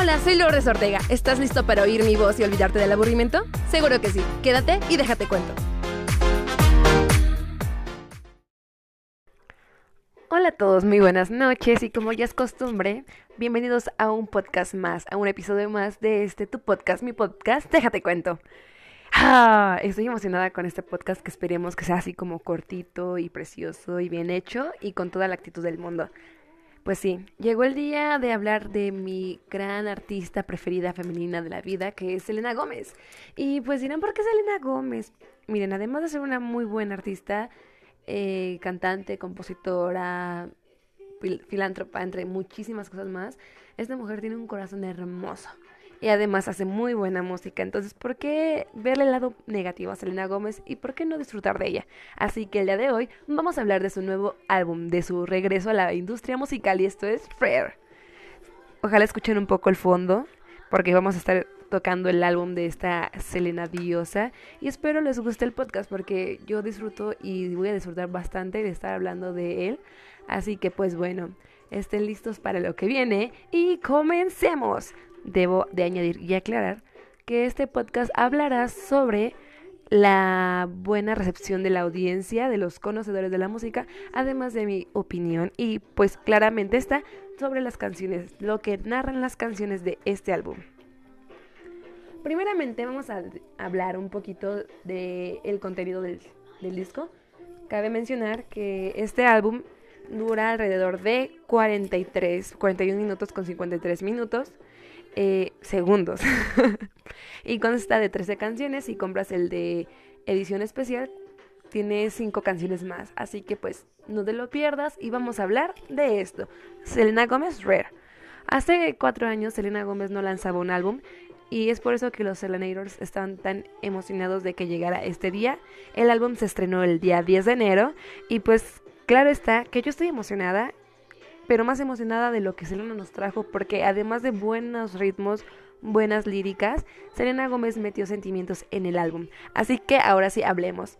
Hola, soy Lourdes Ortega. ¿Estás listo para oír mi voz y olvidarte del aburrimiento? Seguro que sí. Quédate y déjate cuento. Hola a todos, muy buenas noches y como ya es costumbre, bienvenidos a un podcast más, a un episodio más de este tu podcast, mi podcast, déjate cuento. Ah, estoy emocionada con este podcast que esperemos que sea así como cortito y precioso y bien hecho y con toda la actitud del mundo. Pues sí, llegó el día de hablar de mi gran artista preferida femenina de la vida, que es Selena Gómez. Y pues dirán, ¿por qué Selena Gómez? Miren, además de ser una muy buena artista, eh, cantante, compositora, filántropa, entre muchísimas cosas más, esta mujer tiene un corazón hermoso y además hace muy buena música. Entonces, ¿por qué verle el lado negativo a Selena Gómez y por qué no disfrutar de ella? Así que el día de hoy vamos a hablar de su nuevo álbum, de su regreso a la industria musical y esto es Frere. Ojalá escuchen un poco el fondo porque vamos a estar tocando el álbum de esta Selena Diosa y espero les guste el podcast porque yo disfruto y voy a disfrutar bastante de estar hablando de él. Así que pues bueno, estén listos para lo que viene y comencemos. Debo de añadir y aclarar que este podcast hablará sobre la buena recepción de la audiencia, de los conocedores de la música, además de mi opinión y pues claramente está sobre las canciones, lo que narran las canciones de este álbum. Primeramente vamos a hablar un poquito del el contenido del, del disco. Cabe mencionar que este álbum dura alrededor de 43, 41 minutos con 53 minutos. Eh, segundos. y consta de 13 canciones. Si compras el de edición especial, tiene 5 canciones más. Así que pues no te lo pierdas y vamos a hablar de esto. Selena Gómez Rare. Hace 4 años Selena Gómez no lanzaba un álbum y es por eso que los Selenators están tan emocionados de que llegara este día. El álbum se estrenó el día 10 de enero y pues claro está que yo estoy emocionada pero más emocionada de lo que Selena nos trajo, porque además de buenos ritmos, buenas líricas, Selena Gómez metió sentimientos en el álbum. Así que ahora sí hablemos.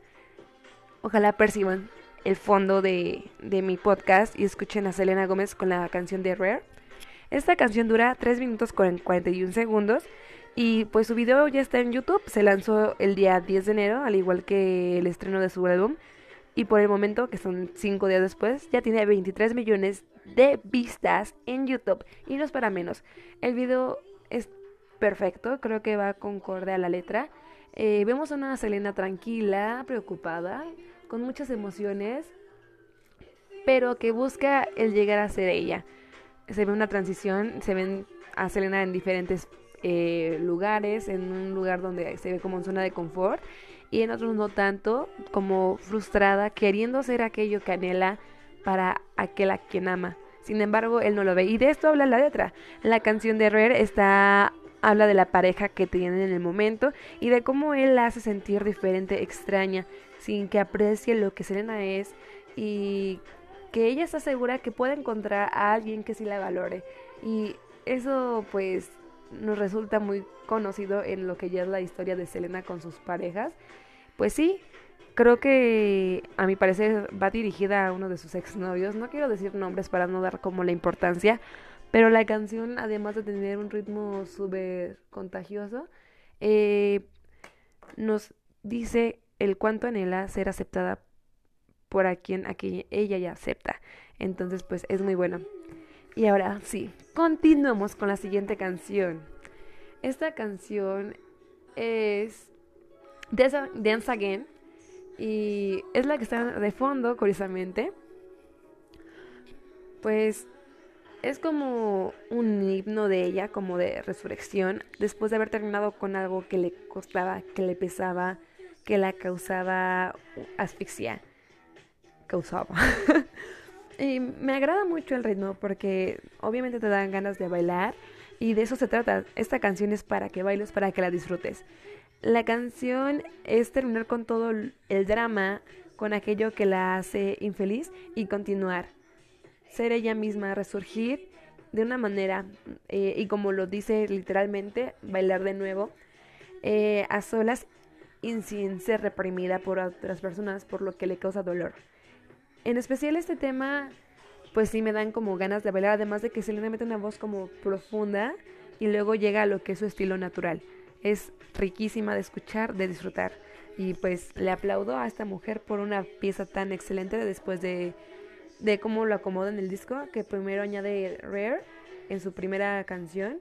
Ojalá perciban el fondo de, de mi podcast y escuchen a Selena Gómez con la canción de Rare. Esta canción dura 3 minutos con 41 segundos y pues su video ya está en YouTube. Se lanzó el día 10 de enero, al igual que el estreno de su álbum. Y por el momento, que son 5 días después, ya tiene 23 millones de vistas en YouTube. Y no es para menos. El video es perfecto, creo que va concorde a la letra. Eh, vemos a una Selena tranquila, preocupada, con muchas emociones, pero que busca el llegar a ser ella. Se ve una transición, se ven a Selena en diferentes eh, lugares, en un lugar donde se ve como en zona de confort y en otros no tanto, como frustrada, queriendo ser aquello que anhela para aquel a quien ama. Sin embargo, él no lo ve. Y de esto habla la letra. La canción de Rare está habla de la pareja que tienen en el momento y de cómo él la hace sentir diferente, extraña, sin que aprecie lo que Selena es y que ella está segura que puede encontrar a alguien que sí la valore. Y eso pues nos resulta muy conocido en lo que ya es la historia de Selena con sus parejas. Pues sí, Creo que a mi parecer va dirigida a uno de sus exnovios. No quiero decir nombres para no dar como la importancia, pero la canción, además de tener un ritmo súper contagioso, eh, nos dice el cuánto anhela ser aceptada por a quien, a quien ella ya acepta. Entonces, pues es muy bueno. Y ahora sí, continuamos con la siguiente canción. Esta canción es Dance Again y es la que está de fondo, curiosamente. Pues es como un himno de ella, como de resurrección, después de haber terminado con algo que le costaba, que le pesaba, que la causaba asfixia. Causaba. y me agrada mucho el ritmo porque obviamente te dan ganas de bailar y de eso se trata. Esta canción es para que bailes, para que la disfrutes. La canción es terminar con todo el drama, con aquello que la hace infeliz y continuar. Ser ella misma, resurgir de una manera, eh, y como lo dice literalmente, bailar de nuevo, eh, a solas y sin ser reprimida por otras personas, por lo que le causa dolor. En especial este tema, pues sí me dan como ganas de bailar, además de que se le mete una voz como profunda y luego llega a lo que es su estilo natural. Es riquísima de escuchar, de disfrutar. Y pues le aplaudo a esta mujer por una pieza tan excelente después de, de cómo lo acomoda en el disco, que primero añade Rare en su primera canción,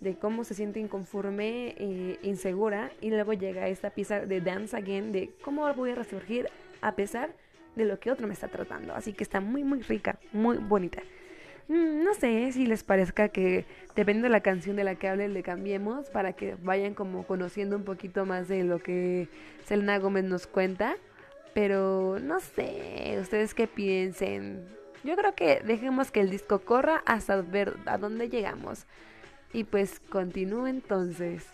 de cómo se siente inconforme e insegura, y luego llega esta pieza de Dance Again, de cómo voy a resurgir a pesar de lo que otro me está tratando. Así que está muy, muy rica, muy bonita. Mm, no sé si les parezca que dependiendo de la canción de la que hable le cambiemos para que vayan como conociendo un poquito más de lo que Selena Gómez nos cuenta. Pero no sé, ustedes qué piensen. Yo creo que dejemos que el disco corra hasta ver a dónde llegamos. Y pues continúe entonces.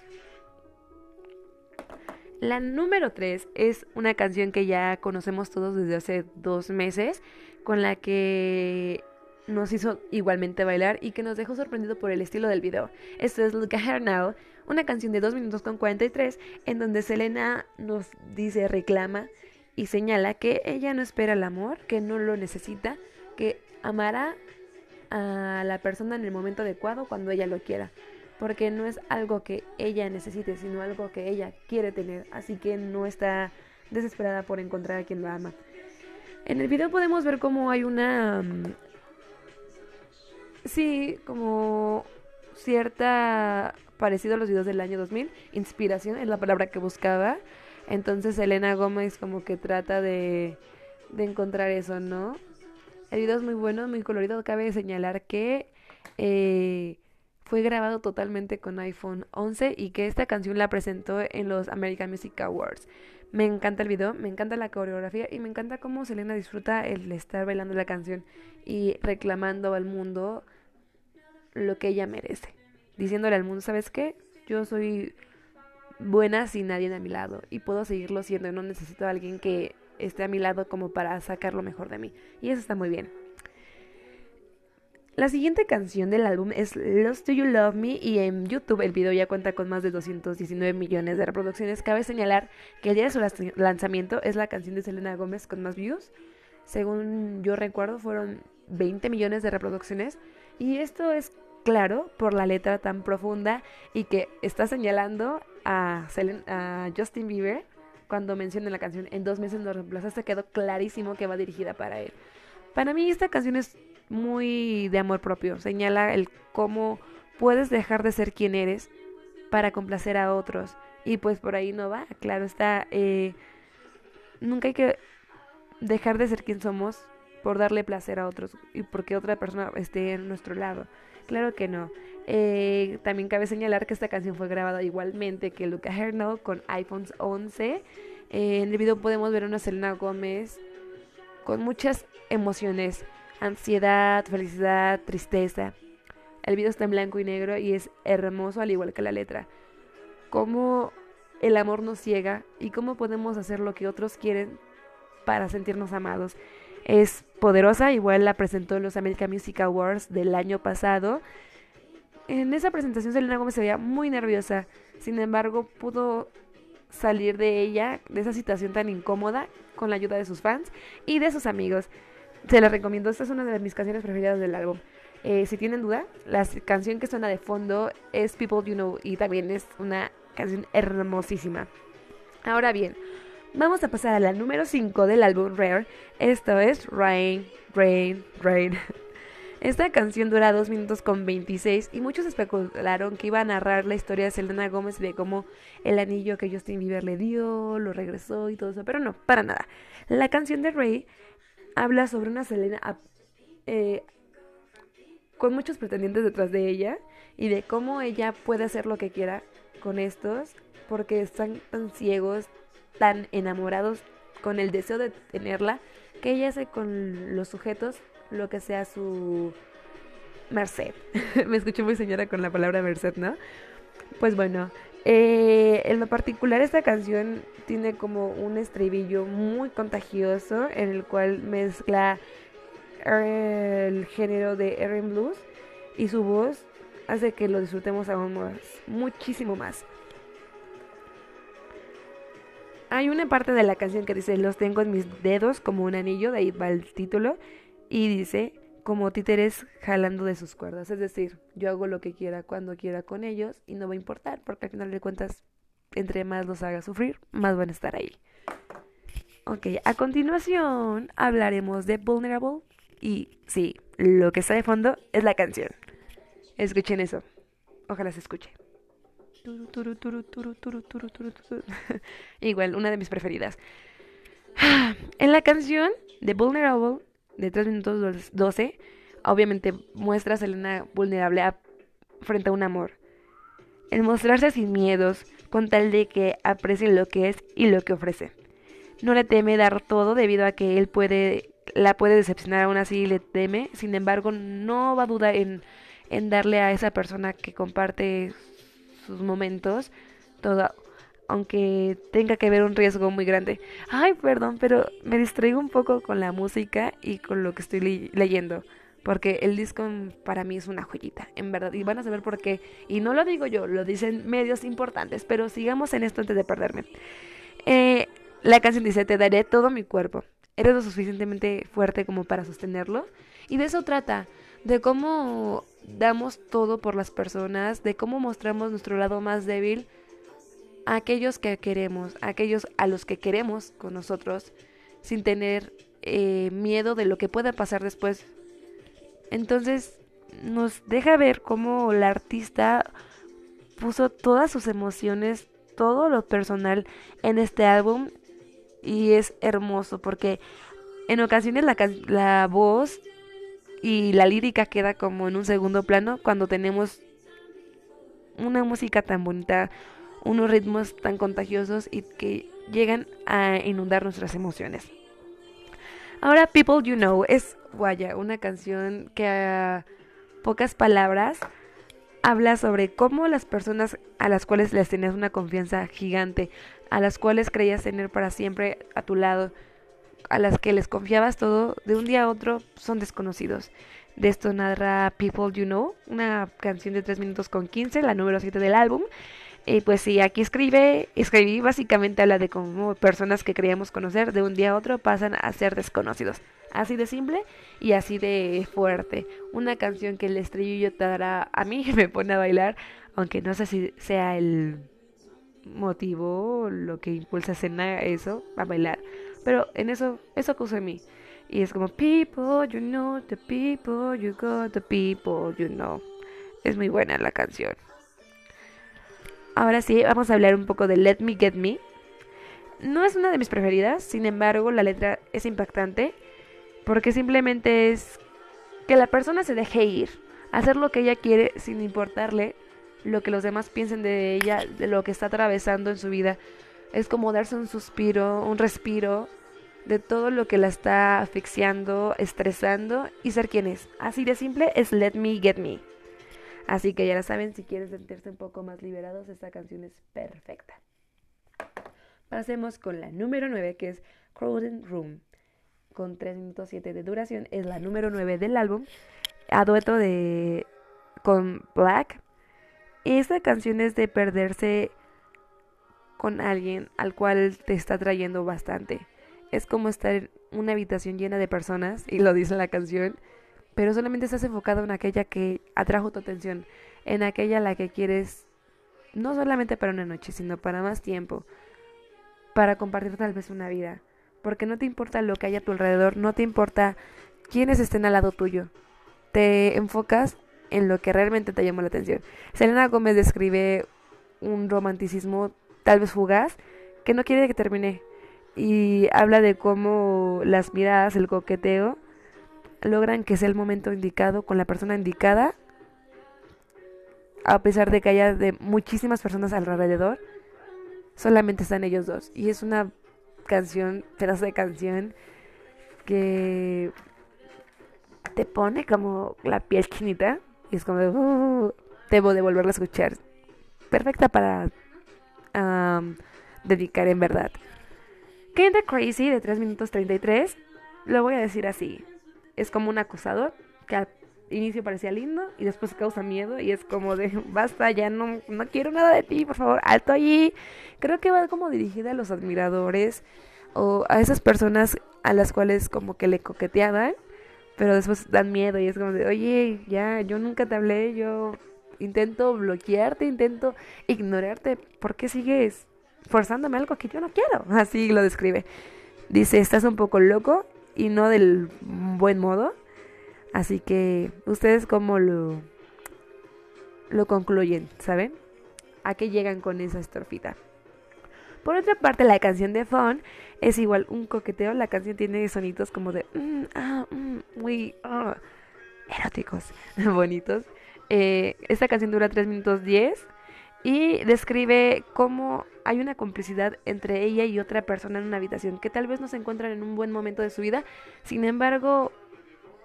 La número 3 es una canción que ya conocemos todos desde hace dos meses, con la que nos hizo igualmente bailar y que nos dejó sorprendido por el estilo del video. Esto es Look at Her Now, una canción de 2 minutos con 43 en donde Selena nos dice, reclama y señala que ella no espera el amor, que no lo necesita, que amará a la persona en el momento adecuado cuando ella lo quiera, porque no es algo que ella necesite, sino algo que ella quiere tener, así que no está desesperada por encontrar a quien lo ama. En el video podemos ver cómo hay una mm, Sí, como cierta parecido a los videos del año 2000, inspiración es la palabra que buscaba. Entonces Elena Gómez como que trata de, de encontrar eso, ¿no? El video es muy bueno, muy colorido. Cabe señalar que eh, fue grabado totalmente con iPhone 11 y que esta canción la presentó en los American Music Awards. Me encanta el video, me encanta la coreografía y me encanta cómo Selena disfruta el estar bailando la canción y reclamando al mundo lo que ella merece. Diciéndole al mundo, ¿sabes qué? Yo soy buena sin nadie a mi lado y puedo seguirlo siendo no necesito a alguien que esté a mi lado como para sacar lo mejor de mí. Y eso está muy bien. La siguiente canción del álbum es Lost Do You Love Me y en YouTube el video ya cuenta con más de 219 millones de reproducciones. Cabe señalar que el día de su lanzamiento es la canción de Selena Gómez con más views. Según yo recuerdo fueron 20 millones de reproducciones y esto es claro por la letra tan profunda y que está señalando a, a Justin Bieber cuando menciona la canción en dos meses lo reemplazaste, quedó clarísimo que va dirigida para él. Para mí esta canción es muy de amor propio, señala el cómo puedes dejar de ser quien eres para complacer a otros. Y pues por ahí no va, claro está, eh, nunca hay que dejar de ser quien somos por darle placer a otros y porque otra persona esté en nuestro lado. Claro que no. Eh, también cabe señalar que esta canción fue grabada igualmente que Luca Hernal con iPhones 11. Eh, en el video podemos ver a una Selena Gómez con muchas emociones, ansiedad, felicidad, tristeza. El video está en blanco y negro y es hermoso al igual que la letra. Cómo el amor nos ciega y cómo podemos hacer lo que otros quieren para sentirnos amados es poderosa, igual la presentó en los American Music Awards del año pasado. En esa presentación Selena Gómez se veía muy nerviosa, sin embargo pudo salir de ella, de esa situación tan incómoda, con la ayuda de sus fans y de sus amigos. Se la recomiendo, esta es una de mis canciones preferidas del álbum. Eh, si tienen duda, la canción que suena de fondo es People You Know y también es una canción hermosísima. Ahora bien, Vamos a pasar a la número 5 del álbum Rare. Esto es Rain, Rain, Rain. Esta canción dura 2 minutos con 26 y muchos especularon que iba a narrar la historia de Selena Gómez de cómo el anillo que Justin Bieber le dio, lo regresó y todo eso, pero no, para nada. La canción de Ray habla sobre una Selena eh, con muchos pretendientes detrás de ella y de cómo ella puede hacer lo que quiera con estos porque están tan ciegos, tan enamorados con el deseo de tenerla que ella hace con los sujetos lo que sea su merced. Me escuché muy señora con la palabra merced, ¿no? Pues bueno, eh, en lo particular esta canción tiene como un estribillo muy contagioso en el cual mezcla el género de R&B Blues y su voz hace que lo disfrutemos aún más, muchísimo más. Hay una parte de la canción que dice, los tengo en mis dedos como un anillo, de ahí va el título, y dice, como títeres jalando de sus cuerdas. Es decir, yo hago lo que quiera cuando quiera con ellos y no va a importar porque al final de cuentas, entre más los haga sufrir, más van a estar ahí. Ok, a continuación hablaremos de Vulnerable y sí, lo que está de fondo es la canción. Escuchen eso. Ojalá se escuche. Igual, una de mis preferidas. En la canción de Vulnerable, de 3 minutos 12, obviamente muestra a Selena vulnerable frente a un amor. El mostrarse sin miedos, con tal de que aprecie lo que es y lo que ofrece. No le teme dar todo debido a que él puede, la puede decepcionar, aún así le teme. Sin embargo, no va a dudar en, en darle a esa persona que comparte sus momentos todo, aunque tenga que haber un riesgo muy grande. Ay, perdón, pero me distraigo un poco con la música y con lo que estoy leyendo. Porque el disco para mí es una joyita, en verdad. Y van a saber por qué. Y no lo digo yo, lo dicen medios importantes. Pero sigamos en esto antes de perderme. Eh, la canción dice, te daré todo mi cuerpo. Eres lo suficientemente fuerte como para sostenerlo. Y de eso trata. De cómo damos todo por las personas. De cómo mostramos nuestro lado más débil a aquellos que queremos, a aquellos a los que queremos con nosotros, sin tener eh, miedo de lo que pueda pasar después. Entonces nos deja ver cómo la artista puso todas sus emociones, todo lo personal en este álbum y es hermoso porque en ocasiones la, la voz y la lírica queda como en un segundo plano cuando tenemos una música tan bonita, unos ritmos tan contagiosos y que llegan a inundar nuestras emociones. Ahora People You Know es Guaya, una canción que a pocas palabras habla sobre cómo las personas a las cuales les tenías una confianza gigante, a las cuales creías tener para siempre a tu lado, a las que les confiabas todo, de un día a otro son desconocidos. De esto narra People You Know, una canción de 3 minutos con 15, la número 7 del álbum, y pues sí, aquí escribe, escribí básicamente habla de cómo personas que creíamos conocer de un día a otro pasan a ser desconocidos. Así de simple y así de fuerte. Una canción que el estrellillo te dará a mí me pone a bailar, aunque no sé si sea el motivo lo que impulsa a eso, a bailar. Pero en eso, eso acusó a mí. Y es como, people, you know, the people, you got the people, you know. Es muy buena la canción. Ahora sí, vamos a hablar un poco de Let Me Get Me. No es una de mis preferidas, sin embargo, la letra es impactante porque simplemente es que la persona se deje ir, hacer lo que ella quiere sin importarle lo que los demás piensen de ella, de lo que está atravesando en su vida. Es como darse un suspiro, un respiro de todo lo que la está asfixiando, estresando y ser quien es. Así de simple es Let Me Get Me. Así que ya lo saben, si quieren sentirse un poco más liberados, esta canción es perfecta. Pasemos con la número 9, que es Crowded Room, con 3 minutos 7 de duración. Es la número 9 del álbum, a dueto de con Black. Esta canción es de perderse con alguien al cual te está trayendo bastante. Es como estar en una habitación llena de personas, y lo dice la canción, pero solamente estás enfocado en aquella que atrajo tu atención, en aquella a la que quieres no solamente para una noche, sino para más tiempo, para compartir tal vez una vida, porque no te importa lo que haya a tu alrededor, no te importa quiénes estén al lado tuyo, te enfocas en lo que realmente te llamó la atención. Selena Gómez describe un romanticismo tal vez fugaz que no quiere que termine. Y habla de cómo las miradas, el coqueteo, logran que sea el momento indicado con la persona indicada, a pesar de que haya de muchísimas personas alrededor, solamente están ellos dos. Y es una canción, pedazo de canción, que te pone como la piel chinita y es como, uh, debo de volverla a escuchar. Perfecta para dedicar en verdad. Kinda Crazy de 3 minutos 33, lo voy a decir así es como un acosador que al inicio parecía lindo y después causa miedo y es como de basta, ya no, no quiero nada de ti, por favor, alto allí. Creo que va como dirigida a los admiradores o a esas personas a las cuales como que le coqueteaban pero después dan miedo y es como de, oye, ya, yo nunca te hablé, yo intento bloquearte, intento ignorarte, ¿por qué sigues forzándome algo que yo no quiero? Así lo describe. Dice, estás un poco loco y no del buen modo. Así que, ¿ustedes cómo lo, lo concluyen? ¿Saben? ¿A qué llegan con esa estrofita? Por otra parte, la canción de Fun es igual un coqueteo. La canción tiene sonidos como de mm, ah, mm, muy ah, eróticos, bonitos. Eh, esta canción dura 3 minutos 10 y describe cómo hay una complicidad entre ella y otra persona en una habitación que tal vez no se encuentran en un buen momento de su vida. Sin embargo,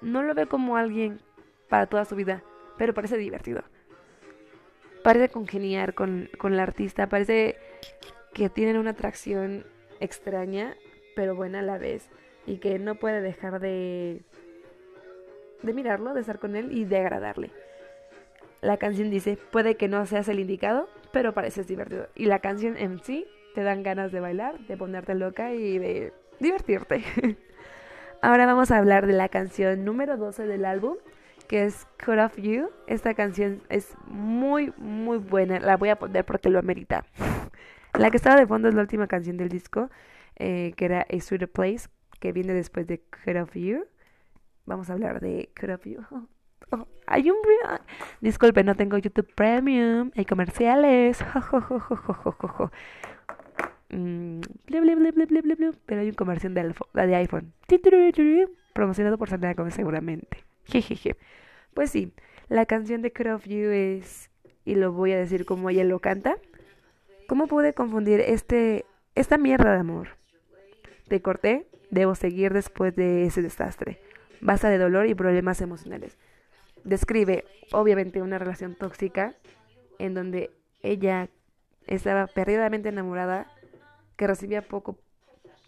no lo ve como alguien para toda su vida, pero parece divertido. Parece congeniar con, con la artista, parece que tienen una atracción extraña, pero buena a la vez, y que no puede dejar de, de mirarlo, de estar con él y de agradarle. La canción dice, puede que no seas el indicado, pero pareces divertido. Y la canción en sí te dan ganas de bailar, de ponerte loca y de divertirte. Ahora vamos a hablar de la canción número 12 del álbum, que es Cut Off You. Esta canción es muy, muy buena. La voy a poner porque lo amerita. La que estaba de fondo es la última canción del disco, eh, que era A Sweeter Place, que viene después de Cut Off You. Vamos a hablar de Cut Off You. Oh, hay un... Disculpe, no tengo YouTube Premium. Hay comerciales. Mm, pero hay un comercial de, iPhone. Promocionado por Sandra Gómez seguramente. Pues sí, la canción de Cut Off You es... Y lo voy a decir como ella lo canta. ¿Cómo pude confundir este, esta mierda de amor? Te corté, debo seguir después de ese desastre. Basta de dolor y problemas emocionales. Describe, obviamente, una relación tóxica en donde ella estaba perdidamente enamorada, que recibía poco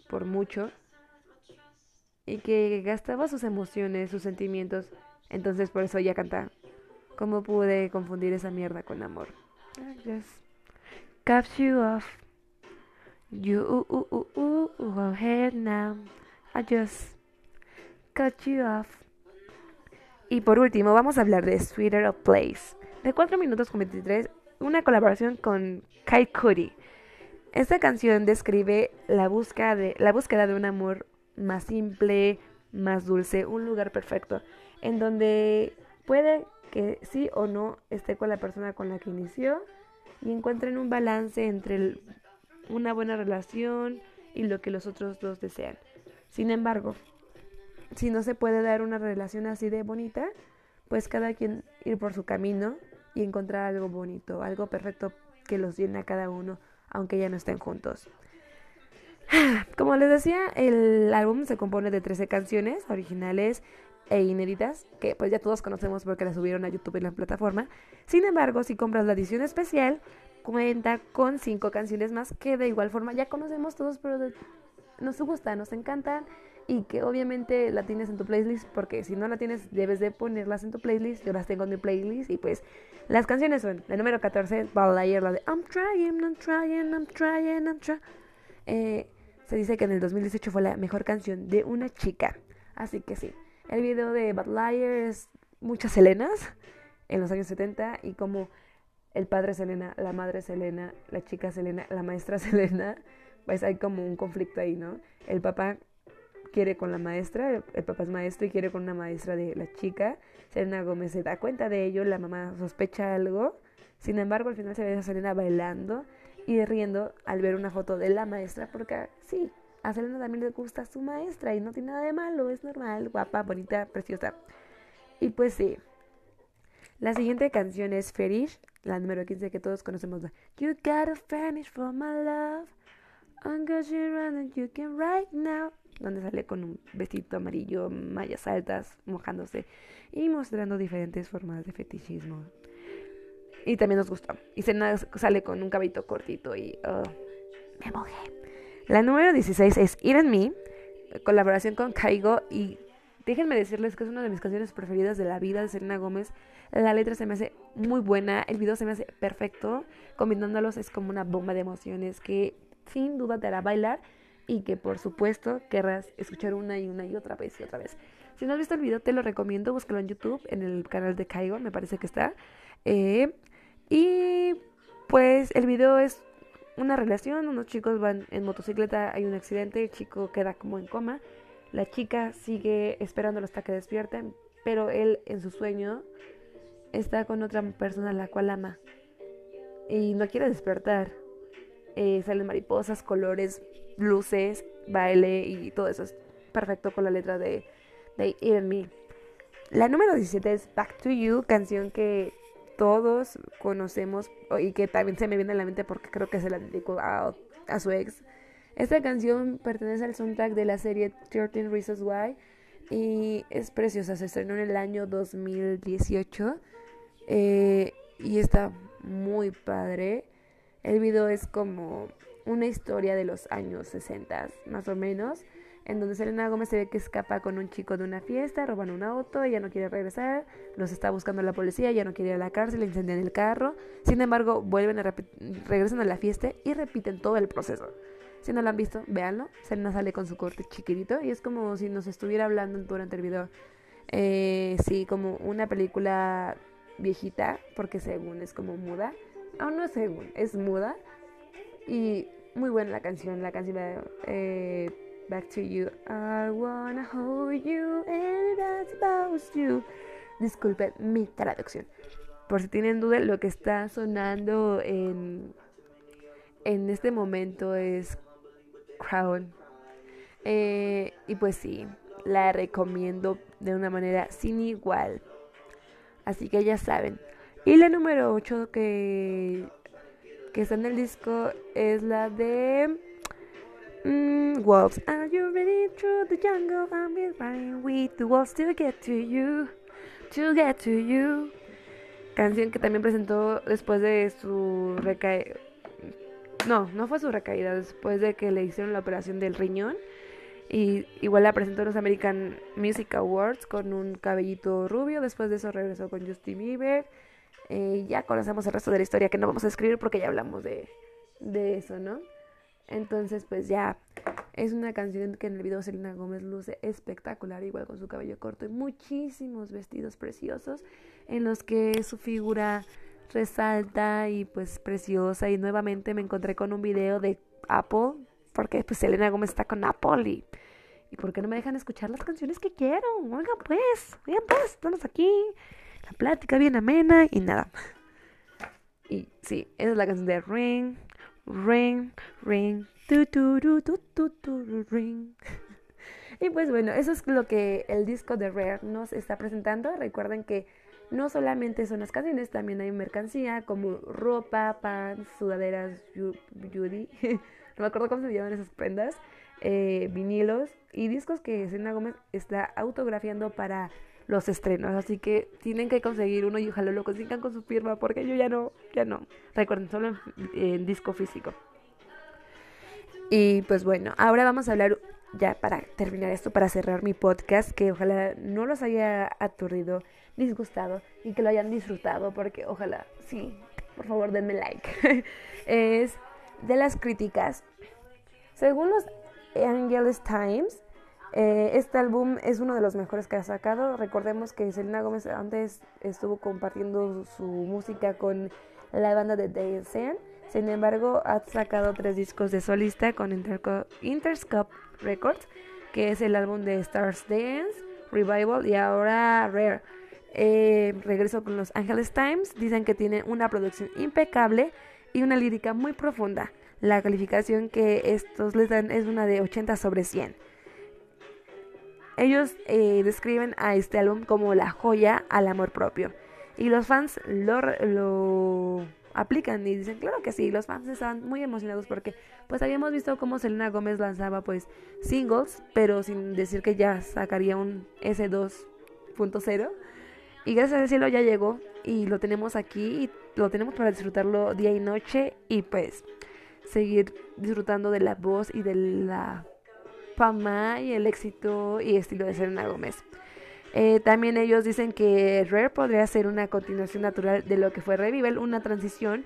por mucho y que gastaba sus emociones, sus sentimientos. Entonces por eso ella canta. ¿Cómo pude confundir esa mierda con amor? Cups you off. You ooh, ooh, ahead now. I just cut you off. Y por último, vamos a hablar de Sweeter of Place. De 4 minutos con 23, una colaboración con Kai Cudi. Esta canción describe la búsqueda, de, la búsqueda de un amor más simple, más dulce, un lugar perfecto, en donde puede que sí o no esté con la persona con la que inició, y encuentren un balance entre una buena relación y lo que los otros dos desean. Sin embargo, si no se puede dar una relación así de bonita, pues cada quien ir por su camino y encontrar algo bonito, algo perfecto que los llene a cada uno, aunque ya no estén juntos. Como les decía, el álbum se compone de 13 canciones originales e inéditas, que pues ya todos conocemos porque las subieron a YouTube en la plataforma. Sin embargo, si compras la edición especial, cuenta con cinco canciones más que de igual forma ya conocemos todos, pero nos gusta, nos encantan y que obviamente la tienes en tu playlist porque si no la tienes debes de ponerlas en tu playlist. Yo las tengo en mi playlist y pues las canciones son la número 14, Ballad la de I'm trying, I'm trying, I'm trying, I'm trying. Eh, se dice que en el 2018 fue la mejor canción de una chica. Así que sí, el video de Bad Liar es muchas Selenas en los años 70 y como el padre Selena, la madre Selena, la chica Selena, la maestra Selena, pues hay como un conflicto ahí, ¿no? El papá quiere con la maestra, el, papá es maestro y quiere con una maestra de la chica. Selena Gómez se da cuenta de ello, la mamá sospecha algo. Sin embargo, al final se ve a Selena bailando y riendo al ver una foto de la maestra, porque sí, a Selena también le gusta su maestra y no tiene nada de malo, es normal, guapa, bonita, preciosa. Y pues sí. La siguiente canción es Fetish, la número 15 que todos conocemos. You gotta finish for my love. I'm running, you can right now. Donde sale con un vestido amarillo, mallas altas, mojándose y mostrando diferentes formas de fetichismo. Y también nos gustó. Y sale con un cabello cortito y oh, me mojé. La número 16 es and Me, colaboración con Kaigo y déjenme decirles que es una de mis canciones preferidas de la vida de Selena Gómez. La letra se me hace muy buena, el video se me hace perfecto, combinándolos es como una bomba de emociones que sin duda te hará bailar y que por supuesto querrás escuchar una y una y otra vez y otra vez. Si no has visto el video, te lo recomiendo. Búscalo en YouTube, en el canal de Kaigo, me parece que está. Eh, y pues el video es una relación. Unos chicos van en motocicleta, hay un accidente, el chico queda como en coma. La chica sigue esperándolo hasta que despierten, pero él en su sueño está con otra persona a la cual ama y no quiere despertar. Eh, salen mariposas, colores, luces, baile y todo eso es perfecto con la letra de, de Even Me. La número 17 es Back to You, canción que todos conocemos y que también se me viene a la mente porque creo que se la dedicó a, a su ex. Esta canción pertenece al soundtrack de la serie 13 Reasons Why y es preciosa, se estrenó en el año 2018 eh, y está muy padre. El video es como una historia de los años 60, más o menos, en donde Selena Gómez se ve que escapa con un chico de una fiesta, roban un auto, ella no quiere regresar, los está buscando la policía, ella no quiere ir a la cárcel, incendian el carro. Sin embargo, vuelven a regresan a la fiesta y repiten todo el proceso. Si no lo han visto, véanlo. Selena sale con su corte chiquitito y es como si nos estuviera hablando durante el video. Eh, sí, como una película viejita, porque según es como muda. Aún no es es muda. Y muy buena la canción, la canción de eh, Back to You. I wanna hold you and that's about you. Disculpen mi traducción. Por si tienen duda, lo que está sonando en, en este momento es Crown. Eh, y pues sí, la recomiendo de una manera sin igual. Así que ya saben. Y la número 8 que, que está en el disco es la de mm, Wolves. Are you ready through the jungle? I'm running with the wolves to get to you. To get to you. Canción que también presentó después de su recaída no, no fue su recaída, después de que le hicieron la operación del riñón. Y igual la presentó en los American Music Awards con un cabellito rubio. Después de eso regresó con Justin Bieber. Eh, ya conocemos el resto de la historia que no vamos a escribir porque ya hablamos de, de eso, ¿no? Entonces, pues ya es una canción que en el video Selena Gómez luce espectacular, igual con su cabello corto y muchísimos vestidos preciosos en los que su figura resalta y pues preciosa y nuevamente me encontré con un video de Apple porque pues Selena Gómez está con Apple y, y ¿por qué no me dejan escuchar las canciones que quiero? Oigan pues, oigan pues, estamos aquí, la plática bien amena y nada. Y sí, esa es la canción de Ring, Ring, Ring, tu, tu, tu, tu, tu, Ring. Y pues bueno, eso es lo que el disco de Rare nos está presentando. Recuerden que no solamente son las canciones, también hay mercancía como ropa, pan, sudaderas, Judy, no me acuerdo cómo se llaman esas prendas, eh, vinilos y discos que Selena Gómez está autografiando para los estrenos. Así que tienen que conseguir uno y ojalá lo consigan con su firma porque yo ya no, ya no. Recuerden, solo en disco físico. Y pues bueno, ahora vamos a hablar ya para terminar esto, para cerrar mi podcast, que ojalá no los haya aturdido disgustado y que lo hayan disfrutado, porque ojalá, sí, por favor denme like. es de las críticas. Según los Angeles Times, eh, este álbum es uno de los mejores que ha sacado. Recordemos que Selena Gómez antes estuvo compartiendo su música con la banda de Dancing. Sin embargo, ha sacado tres discos de solista con Interscope Records, que es el álbum de Stars Dance, Revival y ahora Rare. Eh, regreso con los Angeles Times. Dicen que tiene una producción impecable y una lírica muy profunda. La calificación que estos les dan es una de 80 sobre 100. Ellos eh, describen a este álbum como la joya al amor propio. Y los fans lo, lo aplican y dicen, claro que sí, los fans estaban muy emocionados porque pues habíamos visto cómo Selena Gómez lanzaba pues singles, pero sin decir que ya sacaría un S2.0 y gracias al cielo ya llegó y lo tenemos aquí y lo tenemos para disfrutarlo día y noche y pues seguir disfrutando de la voz y de la fama y el éxito y estilo de Selena Gómez. Eh, también ellos dicen que Rare podría ser una continuación natural de lo que fue Revival, una transición,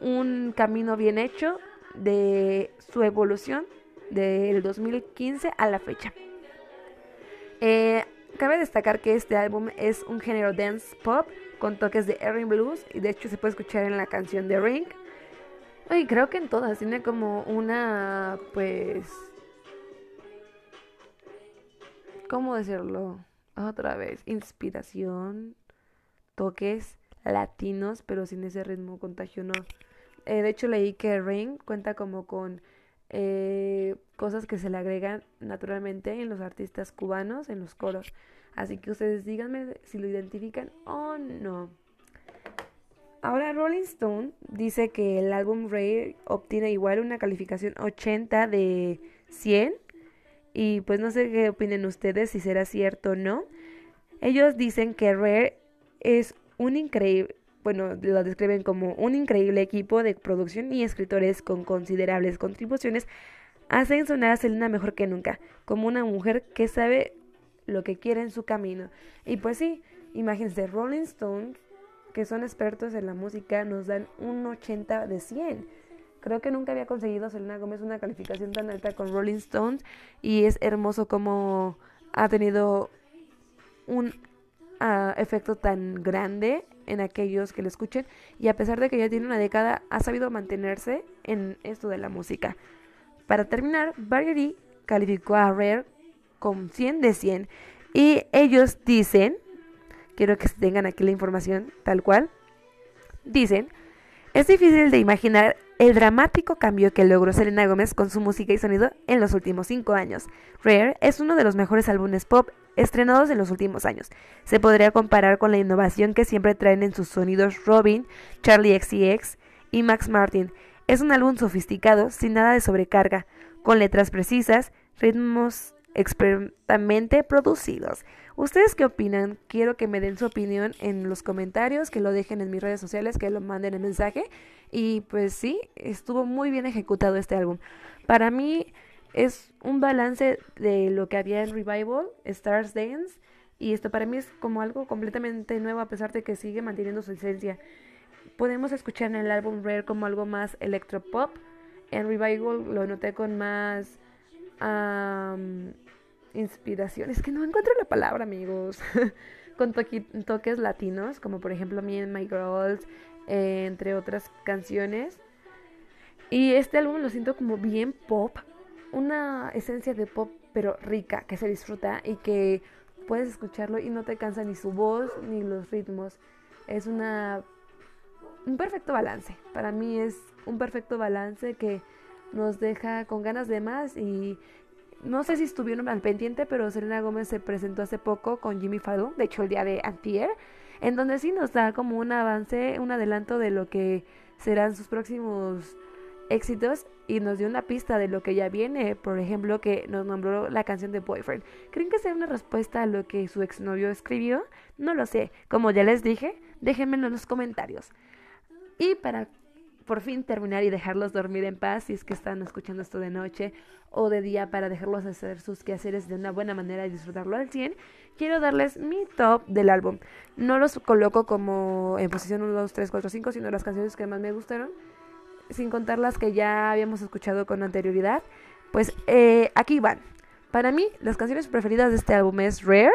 un camino bien hecho de su evolución del 2015 a la fecha. Eh, cabe destacar que este álbum es un género dance pop con toques de R&B blues y de hecho se puede escuchar en la canción de Ring. Y creo que en todas tiene como una, pues, ¿cómo decirlo? Otra vez, inspiración, toques latinos, pero sin ese ritmo contagioso. Eh, de hecho leí que Ring cuenta como con eh, cosas que se le agregan naturalmente en los artistas cubanos, en los coros. Así que ustedes díganme si lo identifican o no. Ahora Rolling Stone dice que el álbum Rare obtiene igual una calificación 80 de 100. Y pues no sé qué opinen ustedes si será cierto o no. Ellos dicen que Rare es un increíble, bueno, lo describen como un increíble equipo de producción y escritores con considerables contribuciones hacen sonar a Selena mejor que nunca, como una mujer que sabe lo que quiere en su camino. Y pues sí, imagínense, Rolling Stone, que son expertos en la música, nos dan un 80 de 100. Creo que nunca había conseguido Selena Gómez una calificación tan alta con Rolling Stone y es hermoso como ha tenido un ah, efecto tan grande en aquellos que le escuchen y a pesar de que ya tiene una década ha sabido mantenerse en esto de la música. Para terminar, Variety calificó a Rare con 100 de 100 y ellos dicen, quiero que tengan aquí la información tal cual, dicen, es difícil de imaginar el dramático cambio que logró Selena Gómez con su música y sonido en los últimos cinco años. Rare es uno de los mejores álbumes pop estrenados en los últimos años. Se podría comparar con la innovación que siempre traen en sus sonidos Robin, Charlie XCX y Max Martin. Es un álbum sofisticado, sin nada de sobrecarga, con letras precisas, ritmos expertamente producidos. ¿Ustedes qué opinan? Quiero que me den su opinión en los comentarios, que lo dejen en mis redes sociales, que lo manden en mensaje. Y pues sí, estuvo muy bien ejecutado este álbum. Para mí es un balance de lo que había en Revival, Stars Dance, y esto para mí es como algo completamente nuevo a pesar de que sigue manteniendo su esencia. Podemos escuchar en el álbum Rare como algo más electropop. En Revival lo noté con más inspiración. Es que no encuentro la palabra, amigos. con toques latinos, como por ejemplo Me and My Girls, eh, entre otras canciones. Y este álbum lo siento como bien pop, una esencia de pop pero rica, que se disfruta y que puedes escucharlo y no te cansa ni su voz ni los ritmos. Es una un perfecto balance. Para mí es un perfecto balance que nos deja con ganas de más y no sé si estuvieron al pendiente, pero Selena Gómez se presentó hace poco con Jimmy Fallon, de hecho el día de antier, en donde sí nos da como un avance, un adelanto de lo que serán sus próximos éxitos y nos dio una pista de lo que ya viene, por ejemplo, que nos nombró la canción de Boyfriend. ¿Creen que sea una respuesta a lo que su exnovio escribió? No lo sé. Como ya les dije, déjenmelo en los comentarios. Y para por fin terminar y dejarlos dormir en paz si es que están escuchando esto de noche o de día para dejarlos hacer sus quehaceres de una buena manera y disfrutarlo al 100, quiero darles mi top del álbum. No los coloco como en posición 1, 2, 3, 4, 5, sino las canciones que más me gustaron sin contar las que ya habíamos escuchado con anterioridad. Pues eh, aquí van. Para mí, las canciones preferidas de este álbum es Rare,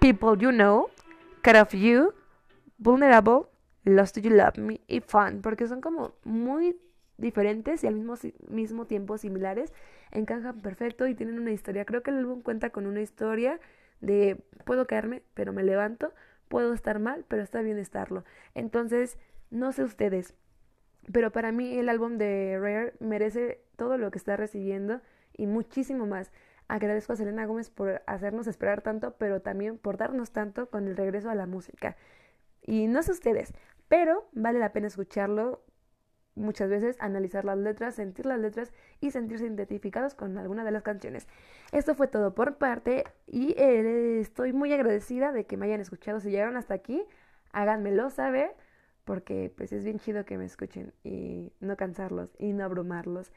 People You Know, Cut of You, Vulnerable, Lost You Love Me y Fun, porque son como muy diferentes y al mismo, mismo tiempo similares, encajan perfecto y tienen una historia. Creo que el álbum cuenta con una historia de puedo caerme, pero me levanto, puedo estar mal, pero está bien estarlo. Entonces, no sé ustedes, pero para mí el álbum de Rare merece todo lo que está recibiendo y muchísimo más. Agradezco a Selena Gómez por hacernos esperar tanto, pero también por darnos tanto con el regreso a la música. Y no sé ustedes, pero vale la pena escucharlo muchas veces, analizar las letras, sentir las letras y sentirse identificados con alguna de las canciones. Esto fue todo por parte y eh, estoy muy agradecida de que me hayan escuchado. Si llegaron hasta aquí, háganmelo saber porque pues es bien chido que me escuchen y no cansarlos y no abrumarlos.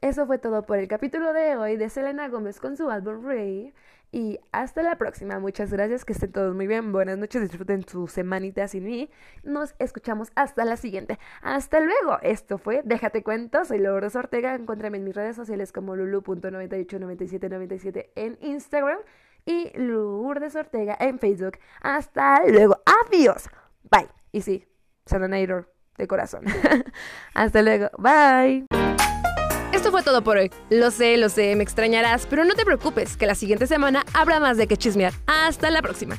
Eso fue todo por el capítulo de hoy de Selena Gómez con su álbum Ray. Y hasta la próxima. Muchas gracias. Que estén todos muy bien. Buenas noches. Disfruten su semanita sin mí. Nos escuchamos hasta la siguiente. Hasta luego. Esto fue Déjate Cuento. Soy Lourdes Ortega. Encuéntrame en mis redes sociales como lulu.989797 en Instagram y Lourdes Ortega en Facebook. Hasta luego. Adiós. Bye. Y sí, Sanator de corazón. Hasta luego. Bye. Fue todo por hoy. Lo sé, lo sé, me extrañarás, pero no te preocupes, que la siguiente semana habrá más de que chismear. Hasta la próxima.